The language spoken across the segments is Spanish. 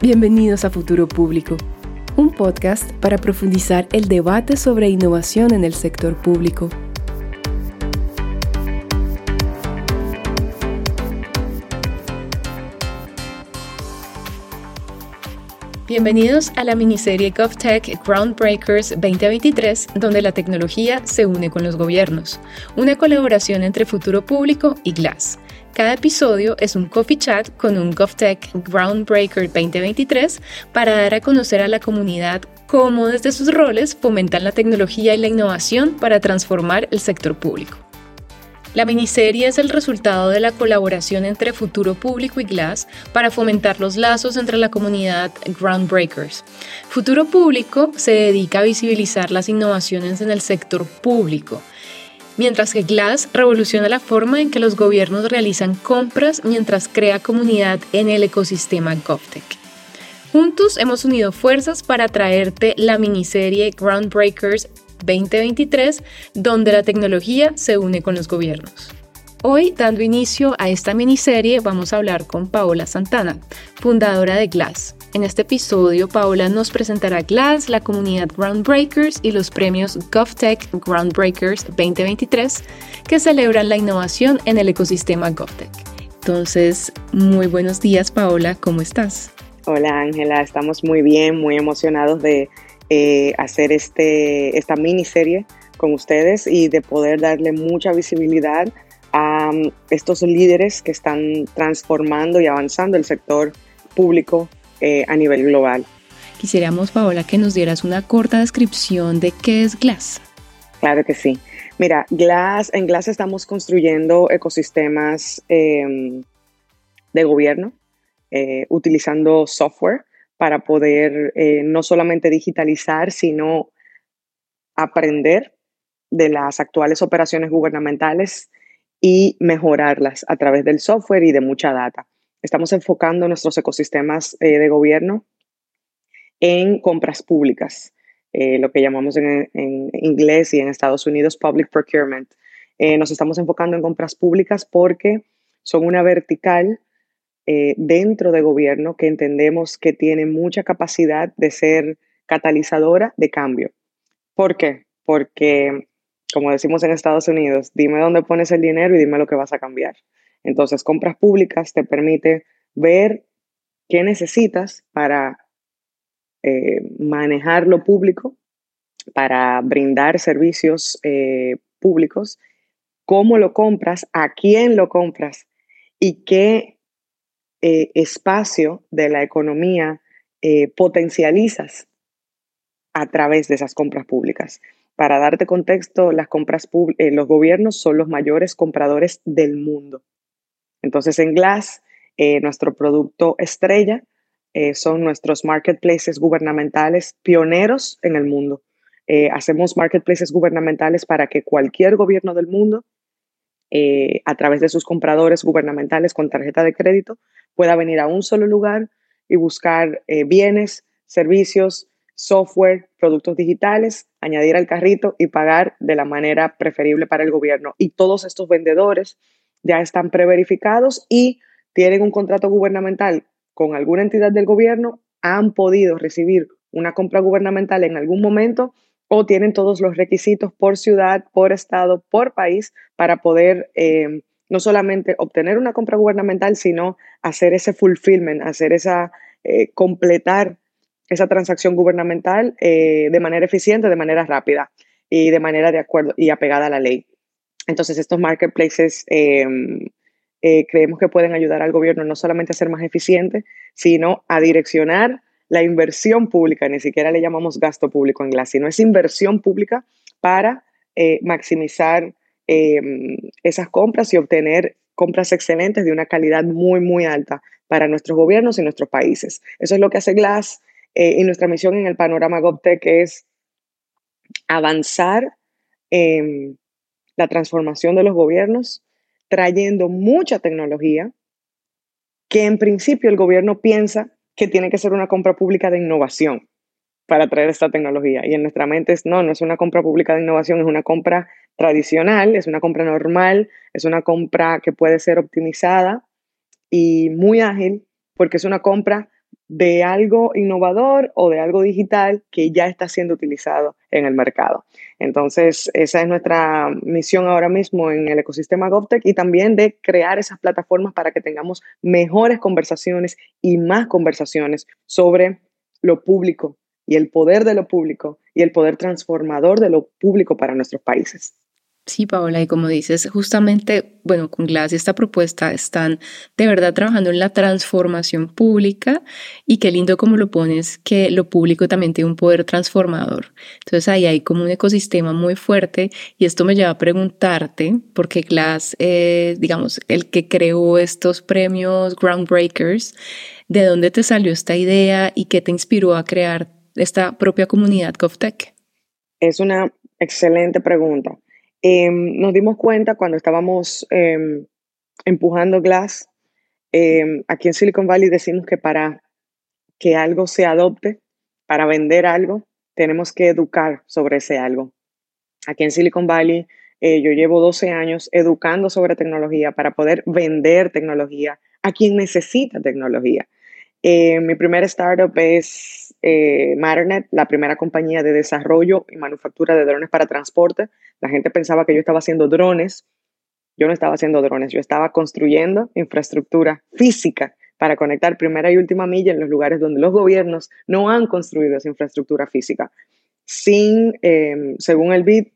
Bienvenidos a Futuro Público, un podcast para profundizar el debate sobre innovación en el sector público. Bienvenidos a la miniserie GovTech Groundbreakers 2023, donde la tecnología se une con los gobiernos, una colaboración entre Futuro Público y Glass. Cada episodio es un coffee chat con un GovTech Groundbreaker 2023 para dar a conocer a la comunidad cómo desde sus roles fomentan la tecnología y la innovación para transformar el sector público. La miniserie es el resultado de la colaboración entre Futuro Público y Glass para fomentar los lazos entre la comunidad Groundbreakers. Futuro Público se dedica a visibilizar las innovaciones en el sector público mientras que Glass revoluciona la forma en que los gobiernos realizan compras mientras crea comunidad en el ecosistema GovTech. Juntos hemos unido fuerzas para traerte la miniserie Groundbreakers 2023, donde la tecnología se une con los gobiernos. Hoy, dando inicio a esta miniserie, vamos a hablar con Paola Santana, fundadora de Glass. En este episodio, Paola nos presentará Glass, la comunidad Groundbreakers y los premios GovTech Groundbreakers 2023 que celebran la innovación en el ecosistema GovTech. Entonces, muy buenos días, Paola, ¿cómo estás? Hola, Ángela, estamos muy bien, muy emocionados de eh, hacer este, esta miniserie con ustedes y de poder darle mucha visibilidad a um, estos líderes que están transformando y avanzando el sector público eh, a nivel global. Quisiéramos, Paola, que nos dieras una corta descripción de qué es Glass. Claro que sí. Mira, Glass, en Glass estamos construyendo ecosistemas em, de gobierno eh, utilizando software para poder eh, no solamente digitalizar, sino aprender de las actuales operaciones gubernamentales y mejorarlas a través del software y de mucha data. Estamos enfocando nuestros ecosistemas eh, de gobierno en compras públicas, eh, lo que llamamos en, inglés y en Estados Unidos public procurement. Eh, nos estamos enfocando en compras públicas porque son una vertical dentro de gobierno que entendemos que tiene mucha capacidad de ser catalizadora de cambio. ¿Por qué? Porque, como decimos en Estados Unidos, dime dónde pones el dinero y dime lo que vas a cambiar. Entonces, compras públicas te permite ver qué necesitas para eh, manejar lo público, para brindar servicios eh, públicos, cómo lo compras, a quién lo compras y qué eh, espacio de la economía potencializas a través de esas compras públicas. Para darte contexto, las compras los gobiernos son los mayores compradores del mundo. Entonces, en Glass, eh, nuestro producto estrella eh, son nuestros marketplaces gubernamentales pioneros en el mundo. Eh, hacemos marketplaces gubernamentales para que cualquier gobierno del mundo, a través de sus compradores gubernamentales con tarjeta de crédito, pueda venir a un solo lugar y buscar bienes, servicios, software, productos digitales, añadir al carrito y pagar de la manera preferible para el gobierno. Y todos estos vendedores ya están preverificados y tienen un contrato gubernamental con alguna entidad del gobierno, han podido recibir una compra gubernamental en algún momento o tienen todos los requisitos por ciudad, por estado, por país para poder eh, no solamente obtener una compra gubernamental, sino hacer ese fulfillment, hacer esa, eh, completar esa transacción gubernamental eh, de manera eficiente, de manera rápida y de manera de acuerdo y apegada a la ley. Entonces, estos marketplaces em, eh, creemos que pueden ayudar al gobierno no solamente a ser más eficiente, sino a direccionar la inversión pública, ni siquiera le llamamos gasto público en Glass, sino es inversión pública para eh, maximizar em, esas compras y obtener compras excelentes de una calidad muy, muy alta para nuestros gobiernos y nuestros países. Eso es lo que hace Glass eh, y nuestra misión en el panorama GovTech es avanzar en la transformación de los gobiernos, trayendo mucha tecnología que en principio el gobierno piensa que tiene que ser una compra pública de innovación para traer esta tecnología. Y en nuestra mente es, no, no es una compra pública de innovación, es una compra tradicional, es una compra normal, es una compra que puede ser optimizada y muy ágil porque es una compra de algo innovador o de algo digital que ya está siendo utilizado en el mercado. Entonces, esa es nuestra misión ahora mismo en el ecosistema GovTech y también de crear esas plataformas para que tengamos mejores conversaciones y más conversaciones sobre lo público y el poder de lo público y el poder transformador de lo público para nuestros países. Sí, Paola, y como dices, justamente, bueno, con Glass y esta propuesta están de verdad trabajando en la transformación pública y qué lindo como lo pones, que lo público también tiene un poder transformador. Entonces ahí hay como un ecosistema muy fuerte y esto me lleva a preguntarte, porque Glass, digamos, el que creó estos premios Groundbreakers, ¿de dónde te salió esta idea y qué te inspiró a crear esta propia comunidad GovTech? Es una excelente pregunta. Em, nos dimos cuenta cuando estábamos em, empujando Glass, em, aquí en Silicon Valley decimos que para que algo se adopte, para vender algo, tenemos que educar sobre ese algo. Aquí en Silicon Valley eh, yo llevo 12 años educando sobre tecnología para poder vender tecnología a quien necesita tecnología. Eh, mi primera startup es eh, Matternet, la primera compañía de desarrollo y manufactura de drones para transporte. La gente pensaba que yo estaba haciendo drones. Yo no estaba haciendo drones, yo estaba construyendo infraestructura física para conectar primera y última milla en los lugares donde los gobiernos no han construido esa infraestructura física. Sin, em, según el BID,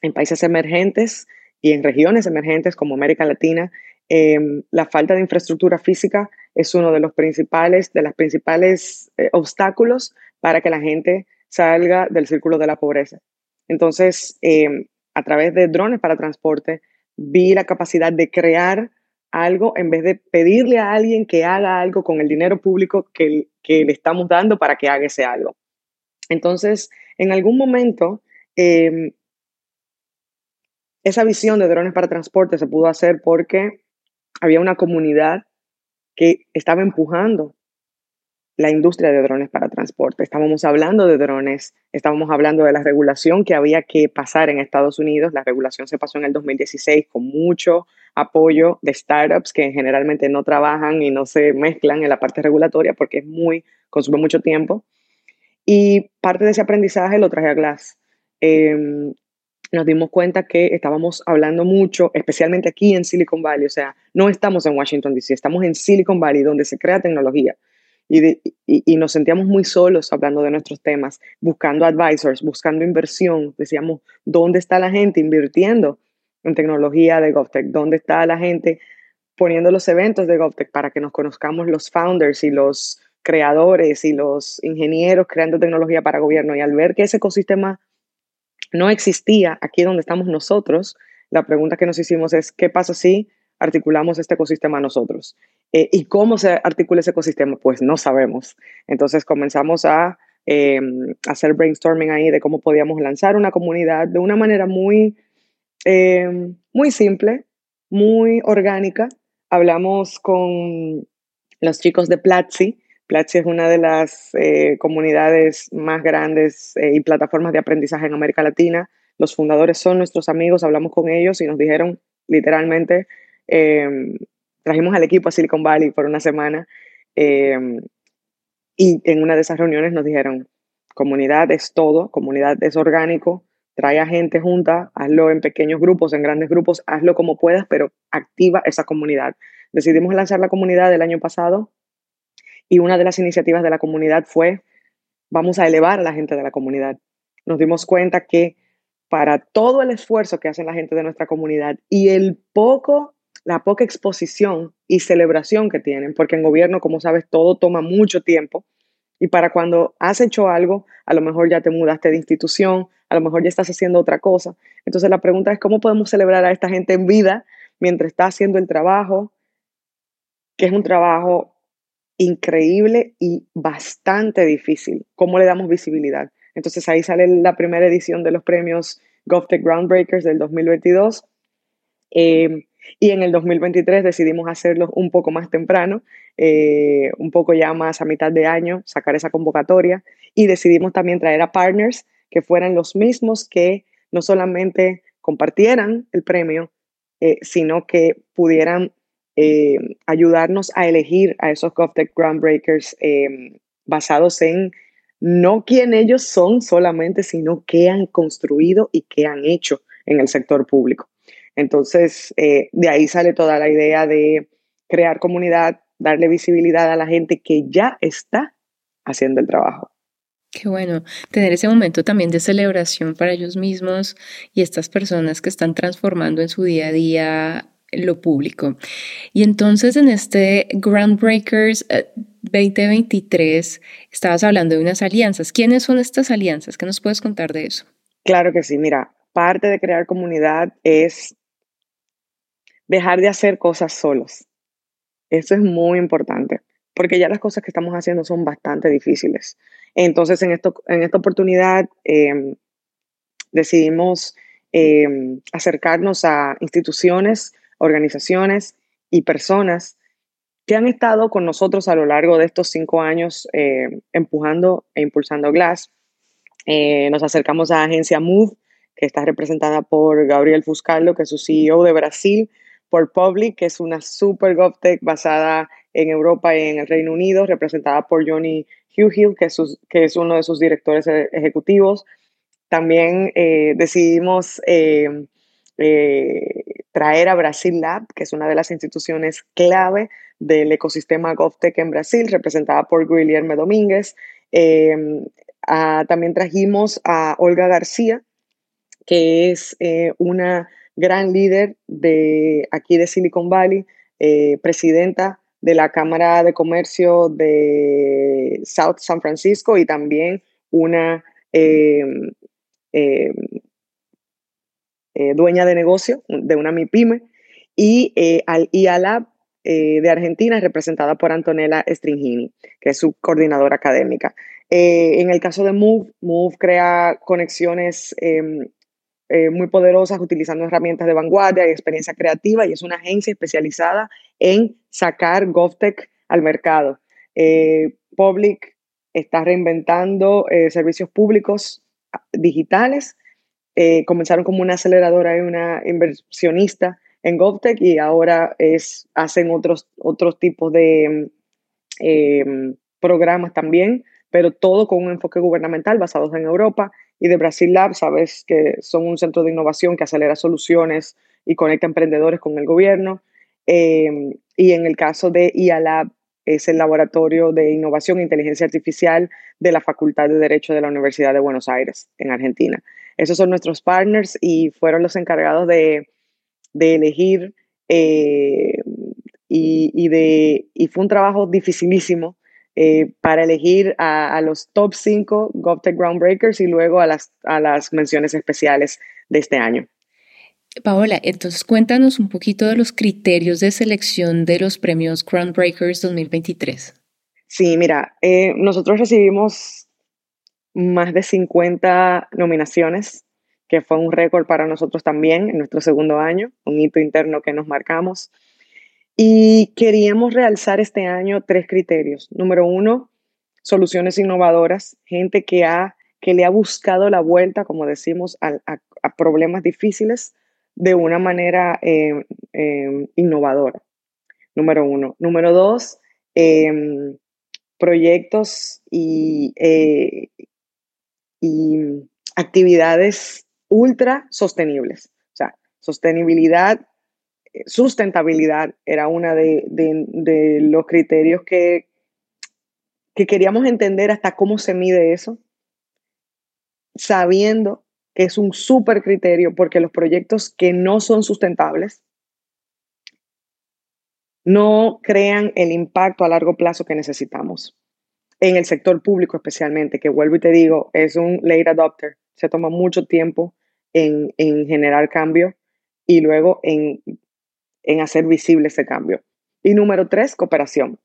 en países emergentes y en regiones emergentes como América Latina, em, la falta de infraestructura física es uno de los principales, de las principales eh, obstáculos para que la gente salga del círculo de la pobreza. Entonces, em, a través de drones para transporte, vi la capacidad de crear algo en vez de pedirle a alguien que haga algo con el dinero público que, que le estamos dando para que haga ese algo. Entonces, en algún momento, em, esa visión de drones para transporte se pudo hacer porque había una comunidad que estaba empujando la industria de drones para transporte. Estábamos hablando de drones, estábamos hablando de la regulación que había que pasar en Estados Unidos. La regulación se pasó en el 2016 con mucho apoyo de startups que generalmente no trabajan y no se mezclan en la parte regulatoria porque es muy, consume mucho tiempo. Y parte de ese aprendizaje lo traje a Glass. Em, nos dimos cuenta que estábamos hablando mucho, especialmente aquí en Silicon Valley, o sea, no estamos en Washington, D.C., estamos en Silicon Valley, donde se crea tecnología. Y, y, nos sentíamos muy solos hablando de nuestros temas, buscando advisors, buscando inversión. Decíamos, ¿dónde está la gente invirtiendo en tecnología de GovTech? ¿Dónde está la gente poniendo los eventos de GovTech para que nos conozcamos los founders y los creadores y los ingenieros creando tecnología para gobierno? Y al ver que ese ecosistema no existía aquí donde estamos nosotros, la pregunta que nos hicimos es, ¿qué pasa si articulamos este ecosistema nosotros? Eh, ¿Y cómo se articula ese ecosistema? Pues no sabemos. Entonces comenzamos a em, hacer brainstorming ahí de cómo podíamos lanzar una comunidad de una manera muy, em, muy simple, muy orgánica. Hablamos con los chicos de Platzi, Platzi es una de las eh, comunidades más grandes eh, y plataformas de aprendizaje en América Latina. Los fundadores son nuestros amigos, hablamos con ellos y nos dijeron literalmente, em, trajimos al equipo a Silicon Valley por una semana em, y en una de esas reuniones nos dijeron, comunidad es todo, comunidad es orgánico, trae a gente junta, hazlo en pequeños grupos, en grandes grupos, hazlo como puedas, pero activa esa comunidad. Decidimos lanzar la comunidad el año pasado y una de las iniciativas de la comunidad fue, vamos a elevar a la gente de la comunidad. Nos dimos cuenta que para todo el esfuerzo que hacen la gente de nuestra comunidad y el poco, la poca exposición y celebración que tienen, porque en gobierno, como sabes, todo toma mucho tiempo. Y para cuando has hecho algo, a lo mejor ya te mudaste de institución, a lo mejor ya estás haciendo otra cosa. Entonces la pregunta es, ¿cómo podemos celebrar a esta gente en vida mientras está haciendo el trabajo, que es un trabajo increíble y bastante difícil. ¿Cómo le damos visibilidad? Entonces ahí sale la primera edición de los premios GovTech Groundbreakers del 2022. Eh, y en el 2023 decidimos hacerlo un poco más temprano, eh, un poco ya más a mitad de año, sacar esa convocatoria. Y decidimos también traer a partners que fueran los mismos que no solamente compartieran el premio, eh, sino que pudieran eh, ayudarnos a elegir a esos GovTech Groundbreakers eh, basados en no quién ellos son solamente, sino qué han construido y qué han hecho en el sector público. Entonces, eh, de ahí sale toda la idea de crear comunidad, darle visibilidad a la gente que ya está haciendo el trabajo. Qué bueno, tener ese momento también de celebración para ellos mismos y estas personas que están transformando en su día a día lo público. Y entonces en este Groundbreakers 2023 eh, estabas hablando de unas alianzas. ¿Quiénes son estas alianzas? ¿Qué nos puedes contar de eso? Claro que sí, mira, parte de crear comunidad es dejar de hacer cosas solos. Eso es muy importante, porque ya las cosas que estamos haciendo son bastante difíciles. Entonces, en, esto, en esta oportunidad em, decidimos em, acercarnos a instituciones, organizaciones y personas que han estado con nosotros a lo largo de estos cinco años em, empujando e impulsando Glass. Eh, nos acercamos a Agencia Move, que está representada por Gabriel Fuscaldo, que es su CEO de Brasil, por Public, que es una super GovTech basada en Europa y en el Reino Unido, representada por Johnny Hugh Hill, que es, que es uno de sus directores e-, ejecutivos. También eh, decidimos eh, eh, traer a Brasil Lab, que es una de las instituciones clave del ecosistema GovTech en Brasil, representada por Guillermo Domínguez. también trajimos a Olga García, que es una gran líder de aquí de Silicon Valley, presidenta de la Cámara de Comercio de South San Francisco y también una eh, dueña de negocio de una MIPYME y eh, al IALAB eh, de Argentina representada por Antonella Stringini, que es su coordinadora académica. en el caso de Move, Move crea conexiones em, eh, muy poderosas utilizando herramientas de vanguardia y experiencia creativa y es una agencia especializada en sacar GovTech al mercado. Eh, Public está reinventando eh, servicios públicos digitales. Comenzaron como una aceleradora y una inversionista en GovTech y ahora es, hacen otros, otros tipos de programas también, pero todo con un enfoque gubernamental basados en Europa y de Brasil Lab, sabes que son un centro de innovación que acelera soluciones y conecta emprendedores con el gobierno. Em, y en el caso de IA Lab, es el laboratorio de innovación e inteligencia artificial de la Facultad de Derecho de la Universidad de Buenos Aires, en Argentina. Esos son nuestros partners y fueron los encargados de, elegir eh, y, de, y fue un trabajo dificilísimo eh, para elegir a, los top 5 GovTech Groundbreakers y luego a las, a las menciones especiales de este año. Paola, entonces cuéntanos un poquito de los criterios de selección de los premios Groundbreakers 2023. Sí, mira, eh, nosotros recibimos más de 50 nominaciones, que fue un récord para nosotros también en nuestro segundo año, un hito interno que nos marcamos. Y queríamos realzar este año tres criterios. Número uno, soluciones innovadoras, gente que, ha, que le ha buscado la vuelta, como decimos, a, problemas difíciles de una manera em, em, innovadora. Número uno. Número dos, em, proyectos y, eh, y actividades ultra sostenibles. O sea, sostenibilidad sustentabilidad era uno de, los criterios que, que queríamos entender hasta cómo se mide eso, sabiendo que es un súper criterio porque los proyectos que no son sustentables no crean el impacto a largo plazo que necesitamos. En el sector público especialmente, que vuelvo y te digo, es un late adopter, se toma mucho tiempo en, en generar cambio y luego en en hacer visible ese cambio. Y número tres, cooperación.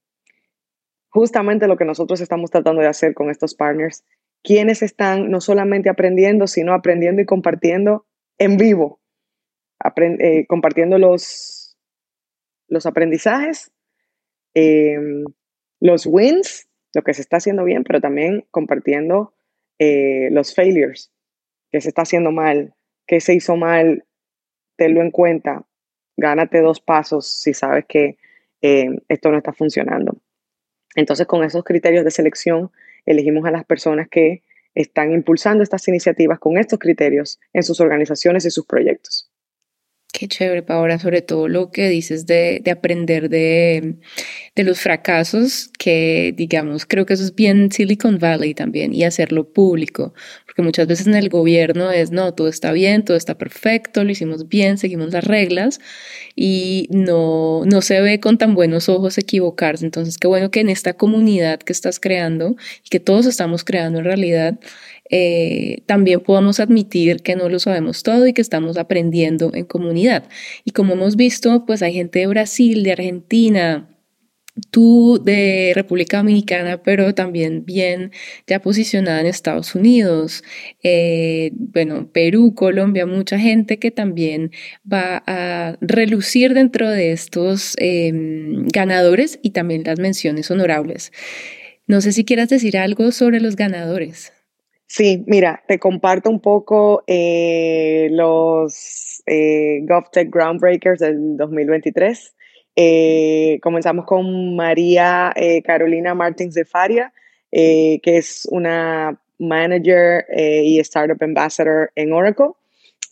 Justamente lo que nosotros estamos tratando de hacer con estos partners, quienes están no solamente aprendiendo, sino aprendiendo y compartiendo en vivo, eh, compartiendo los, los aprendizajes, em, los wins, lo que se está haciendo bien, pero también compartiendo eh, los failures, que se está haciendo mal, que se hizo mal, tenlo en cuenta, gánate dos pasos si sabes que eh, esto no está funcionando. Entonces, con esos criterios de selección, elegimos a las personas que están impulsando estas iniciativas con estos criterios en sus organizaciones y sus proyectos. Qué chévere, Paola, sobre todo lo que dices de, de aprender de, de, los fracasos, que digamos, creo que eso es bien Silicon Valley también, y hacerlo público, porque muchas veces en el gobierno es, no, todo está bien, todo está perfecto, lo hicimos bien, seguimos las reglas, y no, no se ve con tan buenos ojos equivocarse. Entonces, qué bueno que en esta comunidad que estás creando y que todos estamos creando en realidad, eh, también podamos admitir que no lo sabemos todo y que estamos aprendiendo en comunidad. Y como hemos visto, pues hay gente de Brasil, de Argentina, tú de República Dominicana, pero también bien ya posicionada en Estados Unidos, eh, bueno, Perú, Colombia, mucha gente que también va a relucir dentro de estos em, ganadores y también las menciones honorables. No sé si quieras decir algo sobre los ganadores. Sí, mira, te comparto un poco eh, los eh, GovTech Groundbreakers del 2023. Eh, comenzamos con María eh, Carolina Martins de Faria, que es una manager y startup ambassador en Oracle.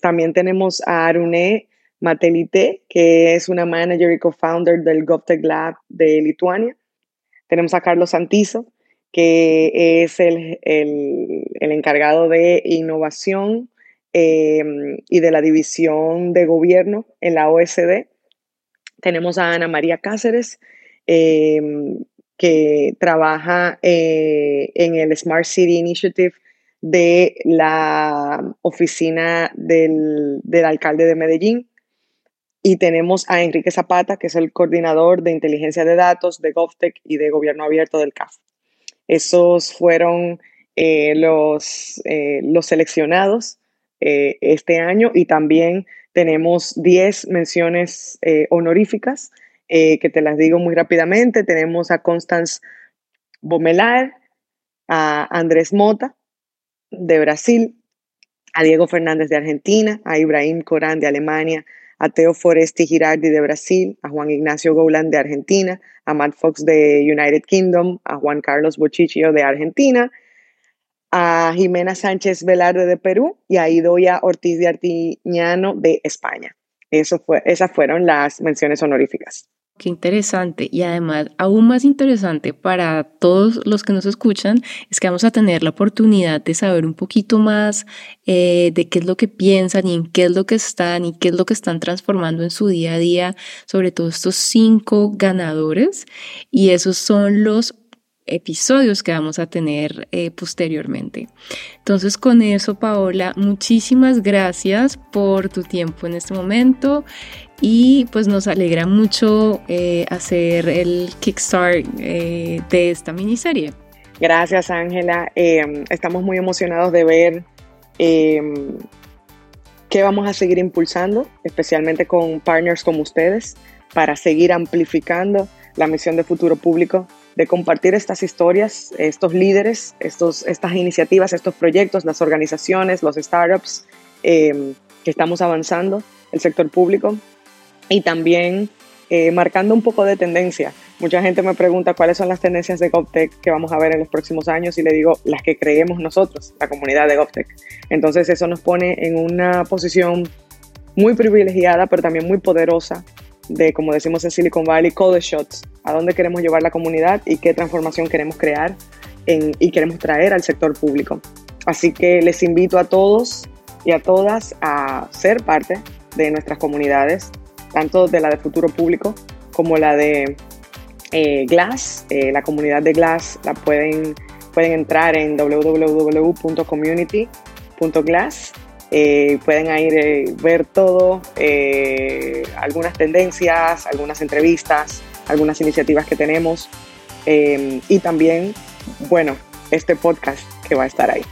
También tenemos a Arune Matelite, que es una manager y co-founder del GovTech Lab de Lituania. Tenemos a Carlos Santizo, que es el, encargado de innovación em, y de la división de gobierno en la OSD. Tenemos a Ana María Cáceres, em, que trabaja eh, en el Smart City Initiative de la oficina del, del alcalde de Medellín. Y tenemos a Enrique Zapata, que es el coordinador de inteligencia de datos de GovTech y de gobierno abierto del CAF. Esos fueron eh, los, eh, los seleccionados eh, este año y también tenemos 10 menciones honoríficas que te las digo muy rápidamente. Tenemos a Constance Bomelar, a Andrés Mota de Brasil, a Diego Fernández de Argentina, a Ibrahim Corán de Alemania, a Teo Foresti Girardi de Brasil, a Juan Ignacio Golan de Argentina, a Matt Fox de United Kingdom, a Juan Carlos Bochichio de Argentina, a Jimena Sánchez Velarde de Perú y a Idoia Ortiz de Artiñano de España. Eso fue, esas fueron las menciones honoríficas. Qué interesante. Y además aún más interesante para todos los que nos escuchan es que vamos a tener la oportunidad de saber un poquito más eh, de qué es lo que piensan y en qué es lo que están y qué es lo que están transformando en su día a día sobre todo estos cinco ganadores. Y esos son los episodios que vamos a tener eh, posteriormente. Entonces con eso, Paola, muchísimas gracias por tu tiempo en este momento y pues nos alegra mucho eh, hacer el kickstart eh, de esta miniserie. Gracias, Ángela. Em, estamos muy emocionados de ver em, qué vamos a seguir impulsando, especialmente con partners como ustedes, para seguir amplificando la misión de futuro público de compartir estas historias, estos líderes, estos, estas iniciativas, estos proyectos, las organizaciones, los startups em, que estamos avanzando, el sector público y también eh, marcando un poco de tendencia. Mucha gente me pregunta cuáles son las tendencias de GovTech que vamos a ver en los próximos años y le digo las que creemos nosotros, la comunidad de GovTech. Entonces eso nos pone en una posición muy privilegiada, pero también muy poderosa de, como decimos en Silicon Valley, the shots, a dónde queremos llevar la comunidad y qué transformación queremos crear y queremos traer al sector público. Así que les invito a todos y a todas a ser parte de nuestras comunidades, tanto de la de futuro público como la de eh, Glass. Eh, la comunidad de Glass la pueden, pueden entrar en www.community.glass eh, pueden ir eh, ver todo, algunas tendencias, algunas entrevistas, algunas iniciativas que tenemos y también, bueno, este podcast que va a estar ahí.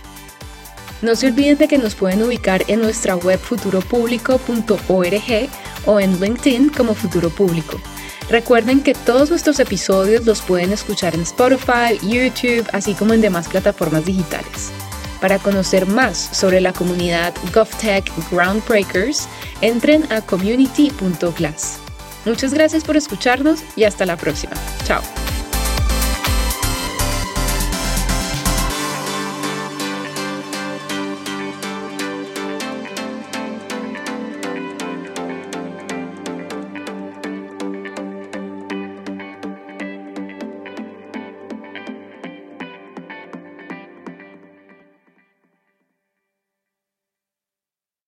No se olviden de que nos pueden ubicar en nuestra web futuropublico.org o en LinkedIn como Futuro Público. Recuerden que todos nuestros episodios los pueden escuchar en Spotify, YouTube, así como en demás plataformas digitales. Para conocer más sobre la comunidad GovTech Groundbreakers, entren a community.glass. Muchas gracias por escucharnos y hasta la próxima. Chao.